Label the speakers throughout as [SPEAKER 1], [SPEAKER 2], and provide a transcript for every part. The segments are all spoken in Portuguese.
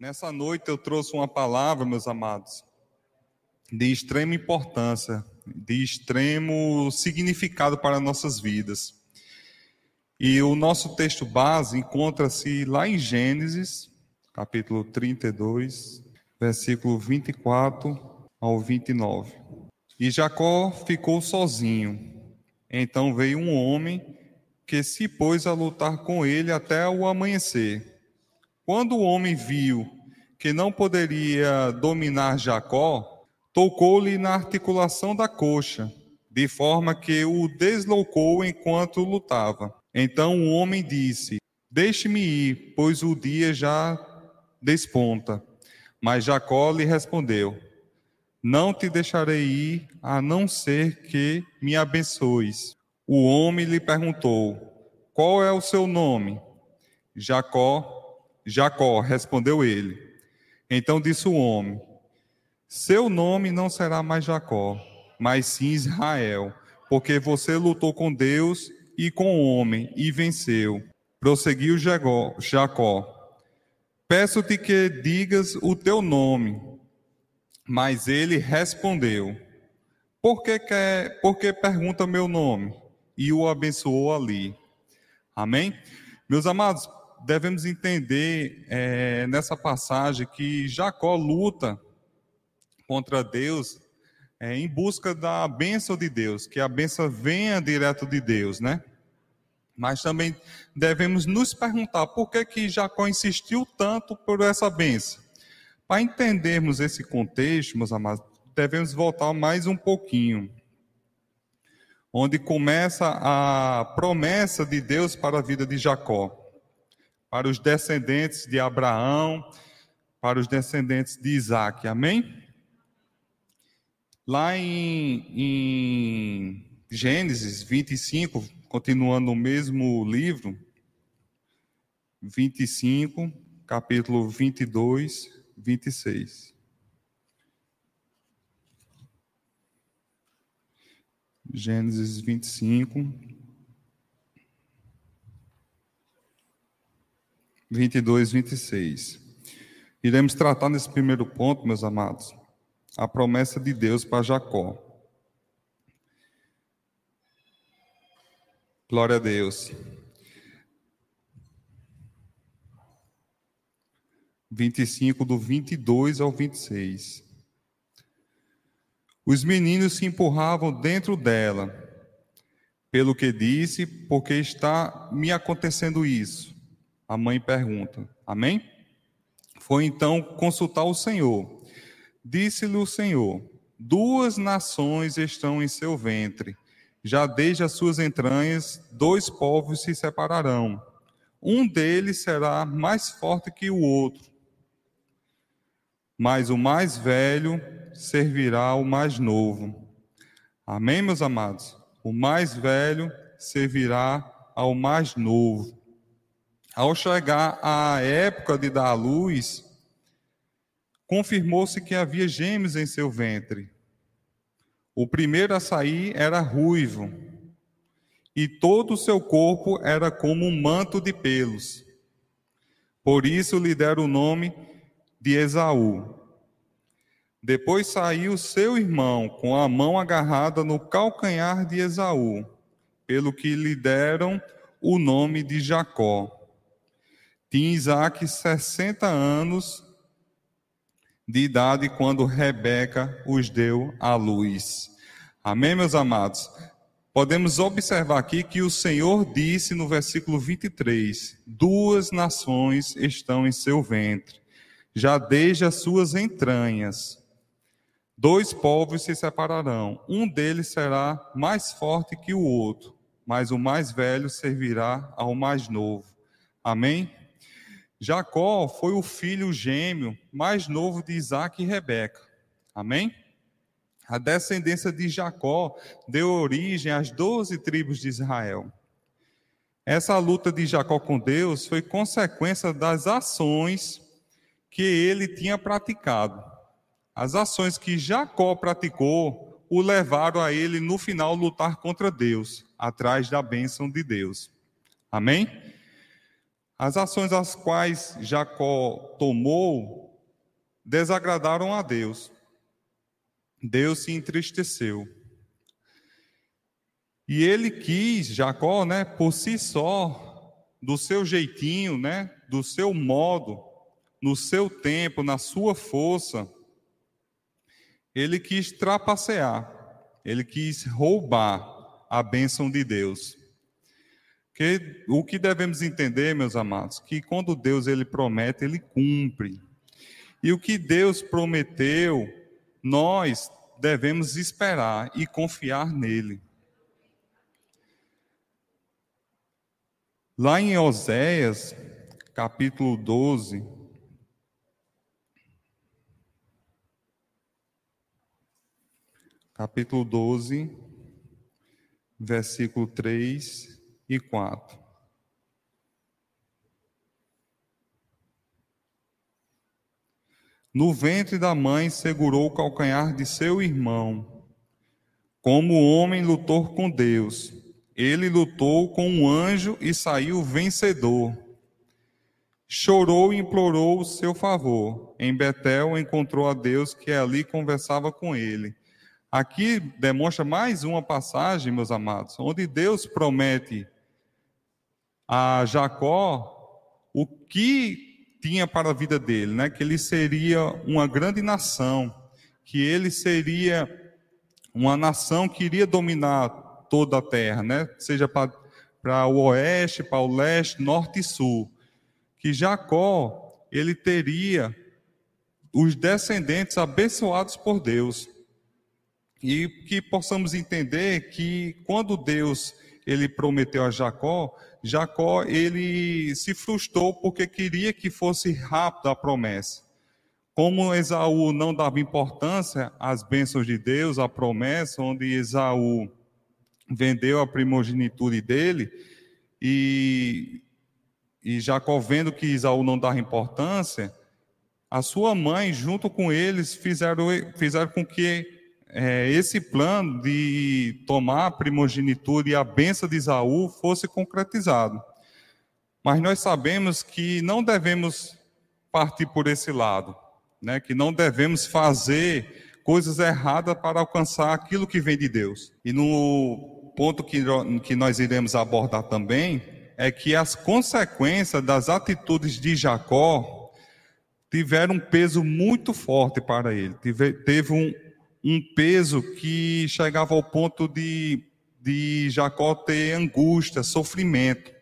[SPEAKER 1] Nessa noite eu trouxe uma palavra, meus amados, de extrema importância, de extremo significado para nossas vidas. E o nosso texto base encontra-se lá em Gênesis, capítulo 32, versículo 24 ao 29. E Jacó ficou sozinho. Então veio um homem que se pôs a lutar com ele até o amanhecer. Quando o homem viu que não poderia dominar Jacó, tocou-lhe na articulação da coxa, de forma que o deslocou enquanto lutava. Então o homem disse: Deixe-me ir, pois o dia já desponta. Mas Jacó lhe respondeu: Não te deixarei ir, a não ser que me abençoes. O homem lhe perguntou: Qual é o seu nome? Jacó Jacó, respondeu ele. Então disse o homem: Seu nome não será mais Jacó, mas sim Israel, porque você lutou com Deus e com o homem e venceu. Prosseguiu Jacó: Peço-te que digas o teu nome. Mas ele respondeu: Por que, quer, por que pergunta meu nome? E o abençoou ali. Amém? Meus amados, devemos entender é, nessa passagem que Jacó luta contra Deus é, em busca da bênção de Deus, que a bênção venha direto de Deus, né? Mas também devemos nos perguntar por que, que Jacó insistiu tanto por essa bênção. Para entendermos esse contexto, meus amados, devemos voltar mais um pouquinho. Onde começa a promessa de Deus para a vida de Jacó para os descendentes de Abraão, para os descendentes de Isaac. Amém? Lá em, em Gênesis 25, continuando no mesmo livro, 25, capítulo 22, 26. Gênesis 25, 22, 26. Iremos tratar nesse primeiro ponto, meus amados, a promessa de Deus para Jacó. Glória a Deus. 25, do 22 ao 26. Os meninos se empurravam dentro dela, pelo que disse, porque está me acontecendo isso. A mãe pergunta: Amém? Foi então consultar o Senhor. Disse-lhe o Senhor: Duas nações estão em seu ventre. Já desde as suas entranhas, dois povos se separarão. Um deles será mais forte que o outro. Mas o mais velho servirá ao mais novo. Amém, meus amados? O mais velho servirá ao mais novo. Ao chegar a época de dar à luz, confirmou-se que havia gêmeos em seu ventre. O primeiro a sair era ruivo, e todo o seu corpo era como um manto de pelos. Por isso lhe deram o nome de Esaú. Depois saiu seu irmão, com a mão agarrada no calcanhar de Esaú, pelo que lhe deram o nome de Jacó. Tinha Isaac 60 anos de idade quando Rebeca os deu à luz. Amém, meus amados? Podemos observar aqui que o Senhor disse no versículo 23: Duas nações estão em seu ventre, já desde as suas entranhas. Dois povos se separarão, um deles será mais forte que o outro, mas o mais velho servirá ao mais novo. Amém? Jacó foi o filho gêmeo mais novo de Isaac e Rebeca. Amém? A descendência de Jacó deu origem às doze tribos de Israel. Essa luta de Jacó com Deus foi consequência das ações que ele tinha praticado. As ações que Jacó praticou o levaram a ele, no final, lutar contra Deus, atrás da bênção de Deus. Amém? As ações as quais Jacó tomou desagradaram a Deus. Deus se entristeceu. E ele quis, Jacó, né, por si só, do seu jeitinho, né, do seu modo, no seu tempo, na sua força, ele quis trapacear, ele quis roubar a bênção de Deus. Que, o que devemos entender, meus amados, que quando Deus ele promete, ele cumpre. E o que Deus prometeu, nós devemos esperar e confiar nele. Lá em Oséias, capítulo 12, capítulo 12, versículo 3 e 4. No ventre da mãe segurou o calcanhar de seu irmão. Como o homem lutou com Deus, ele lutou com um anjo e saiu vencedor. Chorou e implorou o seu favor. Em Betel encontrou a Deus que ali conversava com ele. Aqui demonstra mais uma passagem, meus amados, onde Deus promete a Jacó o que tinha para a vida dele, né? Que ele seria uma grande nação, que ele seria uma nação que iria dominar toda a terra, né? seja para o oeste, para o leste, norte e sul. Que Jacó, ele teria os descendentes abençoados por Deus. E que possamos entender que quando Deus ele prometeu a Jacó, Jacó ele se frustrou porque queria que fosse rápido a promessa. Como Esaú não dava importância às bênçãos de Deus, à promessa, onde Esaú vendeu a primogenitura dele e, e Jacó vendo que Isaú não dava importância, a sua mãe, junto com eles, fizeram, fizeram com que é, esse plano de tomar a primogenitura e a benção de Isaú fosse concretizado. Mas nós sabemos que não devemos partir por esse lado, né? que não devemos fazer coisas erradas para alcançar aquilo que vem de Deus. E no ponto que, que nós iremos abordar também é que as consequências das atitudes de Jacó tiveram um peso muito forte para ele. Tive, teve um, um peso que chegava ao ponto de, de Jacó ter angústia, sofrimento.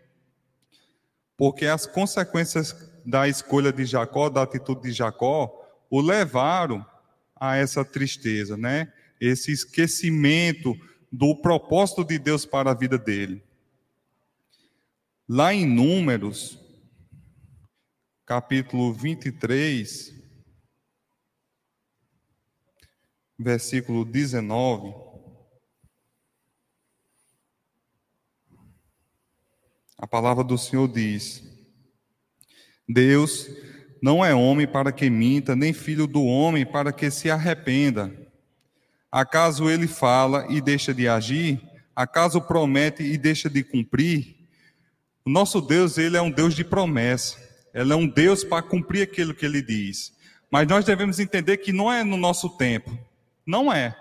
[SPEAKER 1] Porque as consequências da escolha de Jacó, da atitude de Jacó, o levaram a essa tristeza, né? Esse esquecimento do propósito de Deus para a vida dele. Lá em Números, capítulo 23, versículo 19. A palavra do Senhor diz: Deus não é homem para que minta, nem filho do homem para que se arrependa. Acaso ele fala e deixa de agir? Acaso promete e deixa de cumprir? O nosso Deus, ele é um Deus de promessa. Ele é um Deus para cumprir aquilo que ele diz. Mas nós devemos entender que não é no nosso tempo. Não é.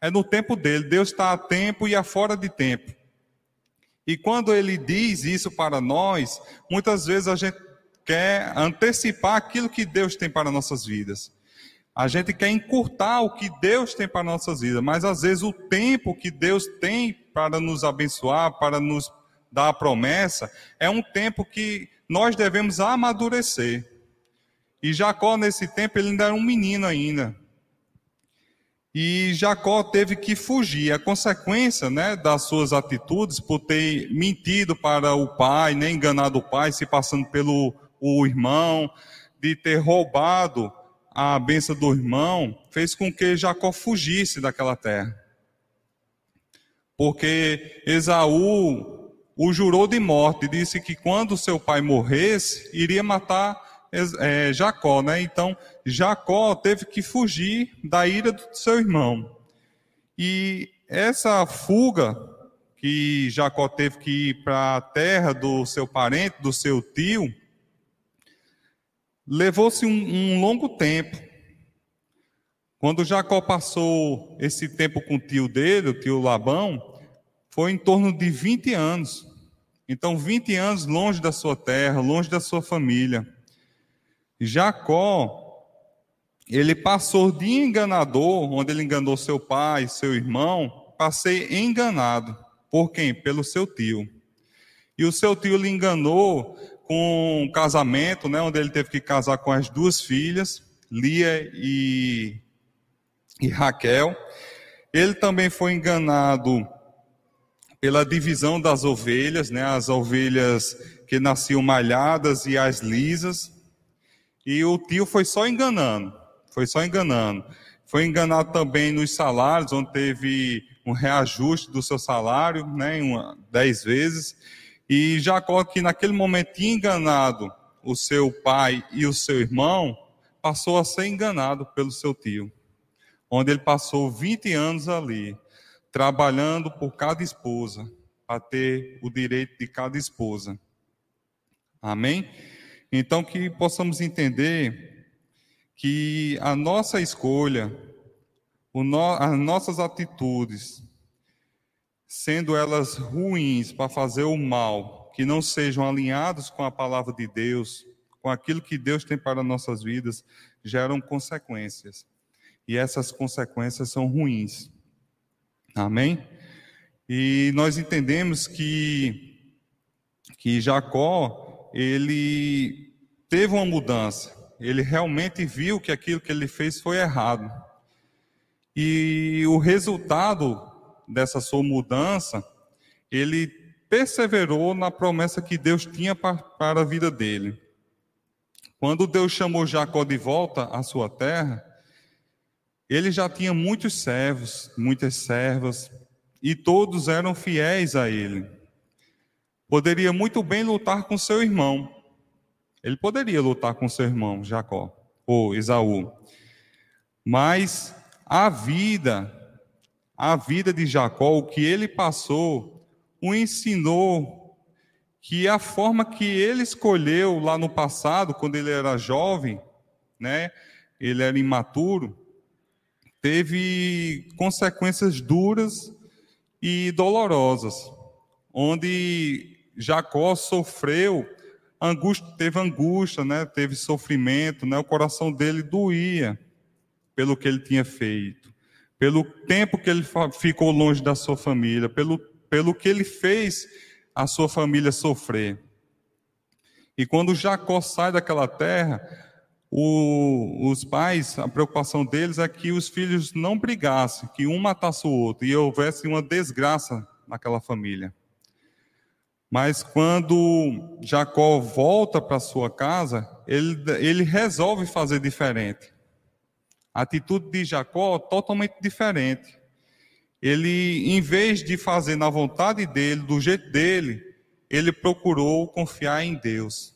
[SPEAKER 1] É no tempo dele. Deus está a tempo e a fora de tempo. E quando ele diz isso para nós, muitas vezes a gente quer antecipar aquilo que Deus tem para nossas vidas. A gente quer encurtar o que Deus tem para nossas vidas, mas às vezes o tempo que Deus tem para nos abençoar, para nos dar a promessa, é um tempo que nós devemos amadurecer. E Jacó, nesse tempo, ele ainda era um menino ainda. E Jacó teve que fugir. A consequência né, das suas atitudes, por ter mentido para o pai, nem enganado o pai, se passando pelo o irmão, de ter roubado a benção do irmão fez com que Jacó fugisse daquela terra. Porque Esaú o jurou de morte, disse que quando seu pai morresse, iria matar é, Jacó, né? Então, Jacó teve que fugir da ira do seu irmão. E essa fuga que Jacó teve que ir para a terra do seu parente, do seu tio, levou-se um, um longo tempo. Quando Jacó passou esse tempo com o tio dele, o tio Labão, foi em torno de 20 anos. Então, 20 anos longe da sua terra, longe da sua família. Jacó, ele passou de enganador, onde ele enganou seu pai, seu irmão, passei enganado. Por quem? Pelo seu tio. E o seu tio lhe enganou com um casamento, né, onde ele teve que casar com as duas filhas, Lia e, e Raquel. Ele também foi enganado pela divisão das ovelhas, né, as ovelhas que nasciam malhadas e as lisas. E o tio foi só enganando, foi só enganando. Foi enganado também nos salários, onde teve um reajuste do seu salário, né, uma, dez vezes. E Jacó, que naquele momento tinha enganado o seu pai e o seu irmão, passou a ser enganado pelo seu tio, onde ele passou 20 anos ali, trabalhando por cada esposa, para ter o direito de cada esposa. Amém? Então, que possamos entender que a nossa escolha, as nossas atitudes, sendo elas ruins para fazer o mal, que não sejam alinhados com a palavra de Deus, com aquilo que Deus tem para nossas vidas, geram consequências. E essas consequências são ruins. Amém? E nós entendemos que, que Jacó, ele teve uma mudança. Ele realmente viu que aquilo que ele fez foi errado. E o resultado dessa sua mudança, ele perseverou na promessa que Deus tinha para, a vida dele. Quando Deus chamou Jacó de volta à sua terra, ele já tinha muitos servos, muitas servas, e todos eram fiéis a ele. Poderia muito bem lutar com seu irmão. Ele poderia lutar com seu irmão, Jacó, ou Esaú. Mas a vida, a vida de Jacó, o que ele passou, o ensinou que a forma que ele escolheu lá no passado, quando ele era jovem, né, ele era imaturo, teve consequências duras e dolorosas, onde Jacó sofreu angústia, teve angústia, né? teve sofrimento, né? o coração dele doía pelo que ele tinha feito, pelo tempo que ele ficou longe da sua família, pelo, pelo que ele fez a sua família sofrer. E quando Jacó sai daquela terra, o, os pais, a preocupação deles é que os filhos não brigassem, que um matasse o outro e houvesse uma desgraça naquela família. Mas quando Jacó volta para sua casa, ele, ele resolve fazer diferente. A atitude de Jacó totalmente diferente. Ele, em vez de fazer na vontade dele, do jeito dele, ele procurou confiar em Deus.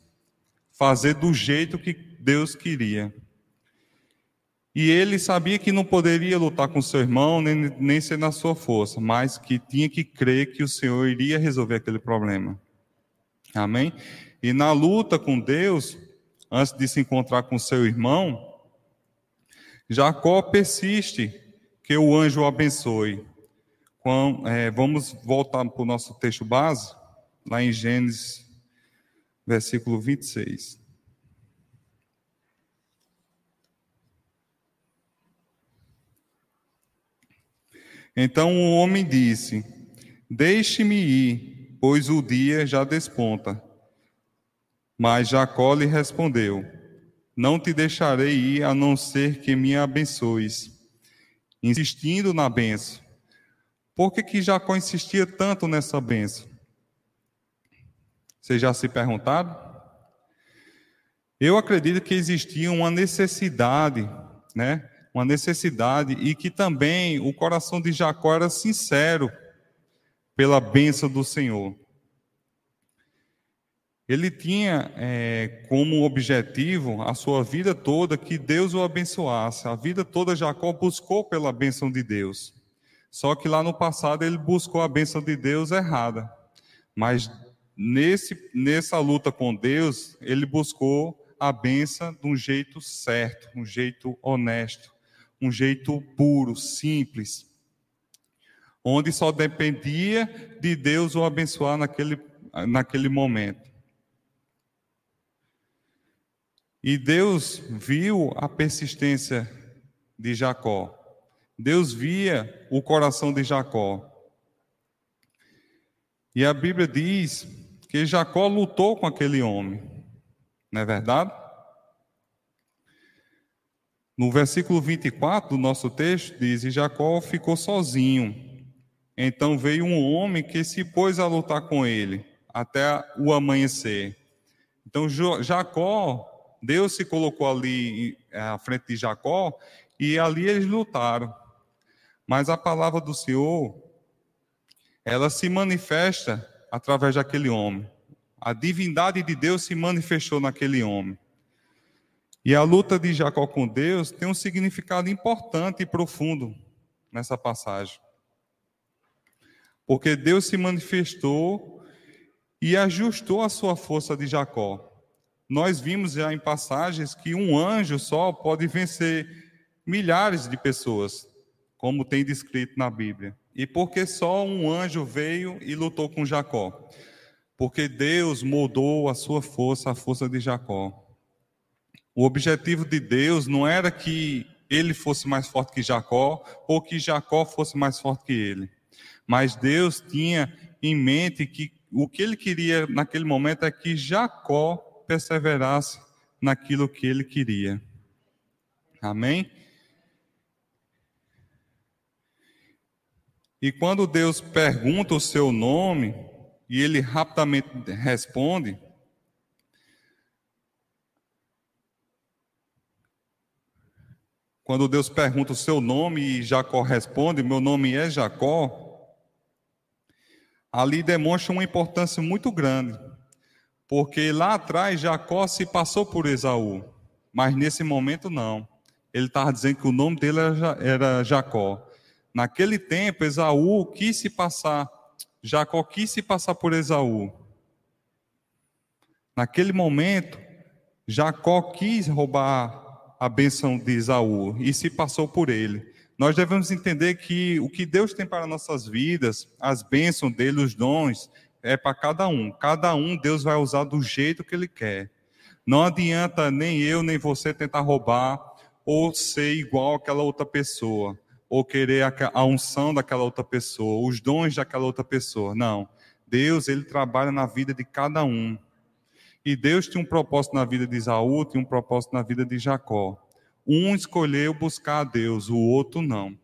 [SPEAKER 1] Fazer do jeito que Deus queria. E ele sabia que não poderia lutar com seu irmão, nem, nem ser na sua força, mas que tinha que crer que o Senhor iria resolver aquele problema. Amém? E na luta com Deus, antes de se encontrar com seu irmão, Jacó persiste que o anjo o abençoe. Com, é, vamos voltar para o nosso texto base, lá em Gênesis, versículo 26. Então o homem disse: Deixe-me ir, pois o dia já desponta. Mas Jacó lhe respondeu: Não te deixarei ir a não ser que me abençoes. Insistindo na benção. Por que, que Jacó insistia tanto nessa benção? Vocês já se perguntaram? Eu acredito que existia uma necessidade, né? Uma necessidade e que também o coração de Jacó era sincero pela bênção do Senhor. Ele tinha é, como objetivo a sua vida toda que Deus o abençoasse. A vida toda Jacó buscou pela bênção de Deus. Só que lá no passado ele buscou a bênção de Deus errada. Mas nesse, nessa luta com Deus, ele buscou a bênção de um jeito certo, um jeito honesto, um jeito puro, simples, onde só dependia de Deus o abençoar naquele, naquele momento. E Deus viu a persistência de Jacó. Deus via o coração de Jacó. E a Bíblia diz que Jacó lutou com aquele homem. Não é verdade? No versículo 24 do nosso texto diz: E Jacó ficou sozinho. Então veio um homem que se pôs a lutar com ele até o amanhecer. Então Jacó, Deus se colocou ali à frente de Jacó e ali eles lutaram. Mas a palavra do Senhor, ela se manifesta através daquele homem. A divindade de Deus se manifestou naquele homem. E a luta de Jacó com Deus tem um significado importante e profundo nessa passagem. Porque Deus se manifestou e ajustou a sua força de Jacó. Nós vimos já em passagens que um anjo só pode vencer milhares de pessoas, como tem descrito na Bíblia. E porque só um anjo veio e lutou com Jacó? Porque Deus moldou a sua força, a força de Jacó. O objetivo de Deus não era que ele fosse mais forte que Jacó ou que Jacó fosse mais forte que ele. Mas Deus tinha em mente que o que ele queria naquele momento é que Jacó perseverasse naquilo que ele queria. Amém? E quando Deus pergunta o seu nome, e ele rapidamente responde, quando Deus pergunta o seu nome e Jacó responde: Meu nome é Jacó, ali demonstra uma importância muito grande, porque lá atrás Jacó se passou por Esaú, mas nesse momento não. Ele estava dizendo que o nome dele era Jacó. Naquele tempo, Esaú quis se passar, Jacó quis se passar por Esaú. Naquele momento, Jacó quis roubar a bênção de Esaú e se passou por ele. Nós devemos entender que o que Deus tem para nossas vidas, as bênçãos dele, os dons, é para cada um. Cada um Deus vai usar do jeito que ele quer. Não adianta nem eu nem você tentar roubar ou ser igual àquela outra pessoa ou querer a unção daquela outra pessoa, os dons daquela outra pessoa. Não. Deus, ele trabalha na vida de cada um. E Deus tinha um propósito na vida de Isaú, tinha um propósito na vida de Jacó. Um escolheu buscar a Deus, o outro não.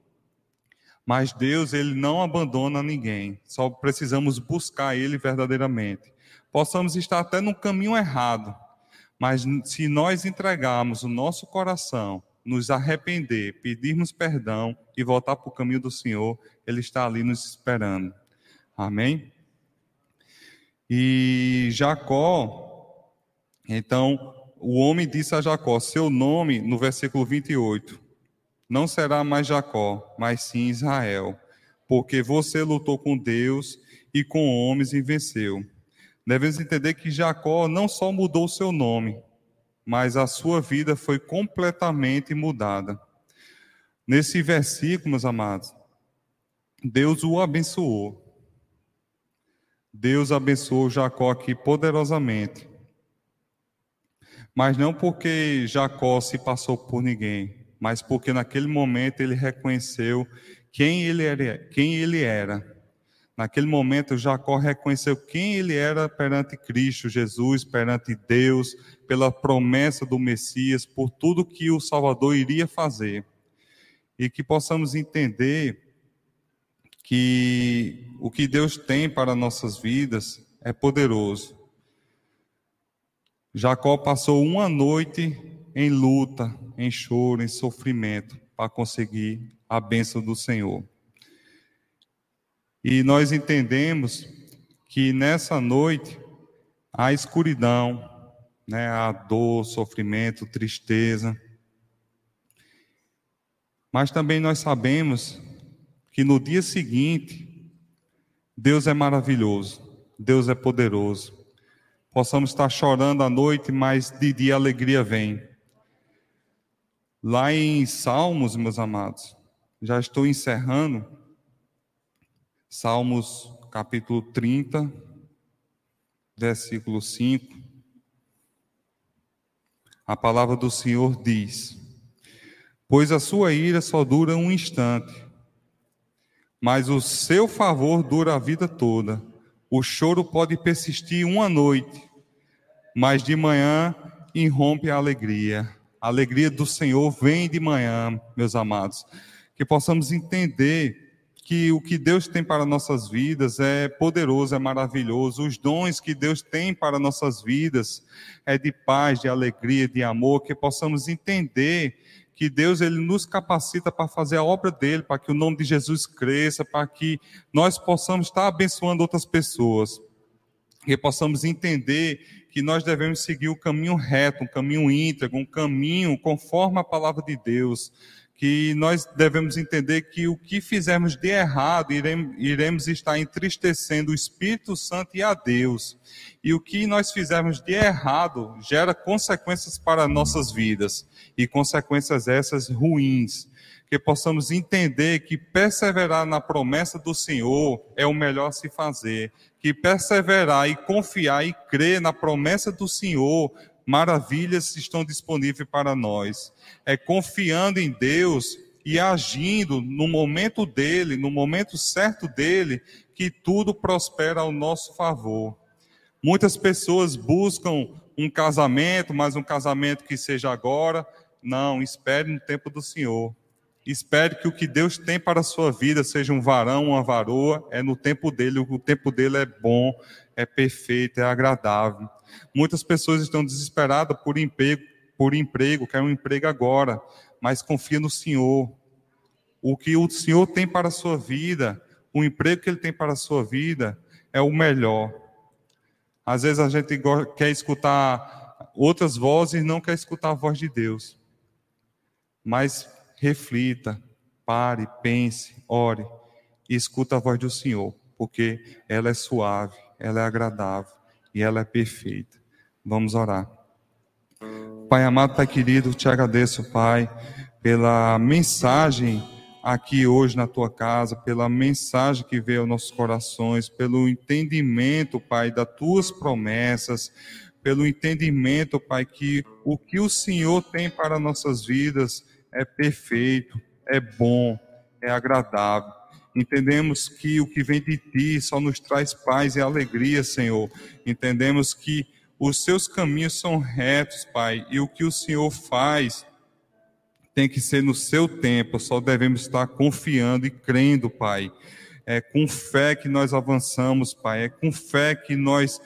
[SPEAKER 1] Mas Deus, ele não abandona ninguém. Só precisamos buscar ele verdadeiramente. Possamos estar até no caminho errado, mas se nós entregarmos o nosso coração nos arrepender, pedirmos perdão e voltar para o caminho do Senhor, Ele está ali nos esperando. Amém? E Jacó, então, o homem disse a Jacó: Seu nome, no versículo 28, não será mais Jacó, mas sim Israel, porque você lutou com Deus e com homens e venceu. Devemos entender que Jacó não só mudou seu nome, mas a sua vida foi completamente mudada. Nesse versículo, meus amados, Deus o abençoou. Deus abençoou Jacó aqui poderosamente. Mas não porque Jacó se passou por ninguém, mas porque naquele momento ele reconheceu quem ele era, quem ele era Naquele momento, Jacó reconheceu quem ele era perante Cristo Jesus, perante Deus, pela promessa do Messias, por tudo que o Salvador iria fazer. E que possamos entender que o que Deus tem para nossas vidas é poderoso. Jacó passou uma noite em luta, em choro, em sofrimento, para conseguir a bênção do Senhor. E nós entendemos que nessa noite a escuridão, né, a dor, sofrimento, tristeza. Mas também nós sabemos que no dia seguinte, Deus é maravilhoso, Deus é poderoso. Possamos estar chorando à noite, mas de dia a alegria vem. Lá em Salmos, meus amados, já estou encerrando. Salmos capítulo 30, versículo 5. A palavra do Senhor diz: Pois a sua ira só dura um instante, mas o seu favor dura a vida toda. O choro pode persistir uma noite, mas de manhã irrompe a alegria. A alegria do Senhor vem de manhã, meus amados. Que possamos entender que o que Deus tem para nossas vidas é poderoso, é maravilhoso. Os dons que Deus tem para nossas vidas é de paz, de alegria, de amor. Que possamos entender que Deus ele nos capacita para fazer a obra dele, para que o nome de Jesus cresça, para que nós possamos estar abençoando outras pessoas. Que possamos entender que nós devemos seguir o caminho reto, um caminho íntegro, um caminho conforme a palavra de Deus que nós devemos entender que o que fizermos de errado, iremos, estar entristecendo o Espírito Santo e a Deus. E o que nós fizermos de errado gera consequências para nossas vidas, e consequências essas ruins. Que possamos entender que perseverar na promessa do Senhor é o melhor a se fazer. Que perseverar e confiar e crer na promessa do Senhor maravilhas estão disponíveis para nós. É confiando em Deus e agindo no momento dele, no momento certo dele, que tudo prospera ao nosso favor. Muitas pessoas buscam um casamento, mas um casamento que seja agora. Não, espere no tempo do Senhor. Espere que o que Deus tem para a sua vida seja um varão, uma varoa, é no tempo dele, o tempo dele é bom, é perfeito, é agradável. Muitas pessoas estão desesperadas por emprego, por emprego, querem um emprego agora, mas confia no Senhor. O que o Senhor tem para a sua vida, o emprego que Ele tem para a sua vida, é o melhor. Às vezes a gente quer escutar outras vozes e não quer escutar a voz de Deus. Mas reflita, pare, pense, ore e escuta a voz do Senhor, porque ela é suave, ela é agradável e ela é perfeita. Vamos orar. Pai amado, Pai querido, te agradeço, Pai, pela mensagem aqui hoje na tua casa, pela mensagem que veio aos nossos corações, pelo entendimento, Pai, das tuas promessas, pelo entendimento, Pai, que o que o Senhor tem para nossas vidas é perfeito, é bom, é agradável. Entendemos que o que vem de ti só nos traz paz e alegria, Senhor. Entendemos que os seus caminhos são retos, Pai, e o que o Senhor faz tem que ser no seu tempo, só devemos estar confiando e crendo, Pai. É com fé que nós avançamos, Pai, é com fé que nós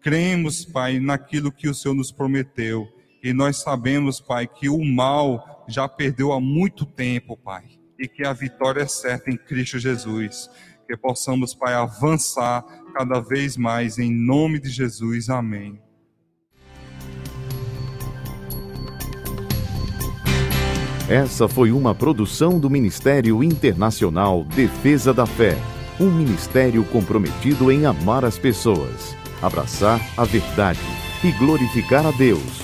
[SPEAKER 1] cremos, Pai, naquilo que o Senhor nos prometeu. E nós sabemos, Pai, que o mal já perdeu há muito tempo, Pai, e que a vitória é certa em Cristo Jesus. Que possamos, Pai, avançar cada vez mais em nome de Jesus. Amém.
[SPEAKER 2] Essa foi uma produção do Ministério Internacional Defesa da Fé, um ministério comprometido em amar as pessoas, abraçar a verdade e glorificar a Deus.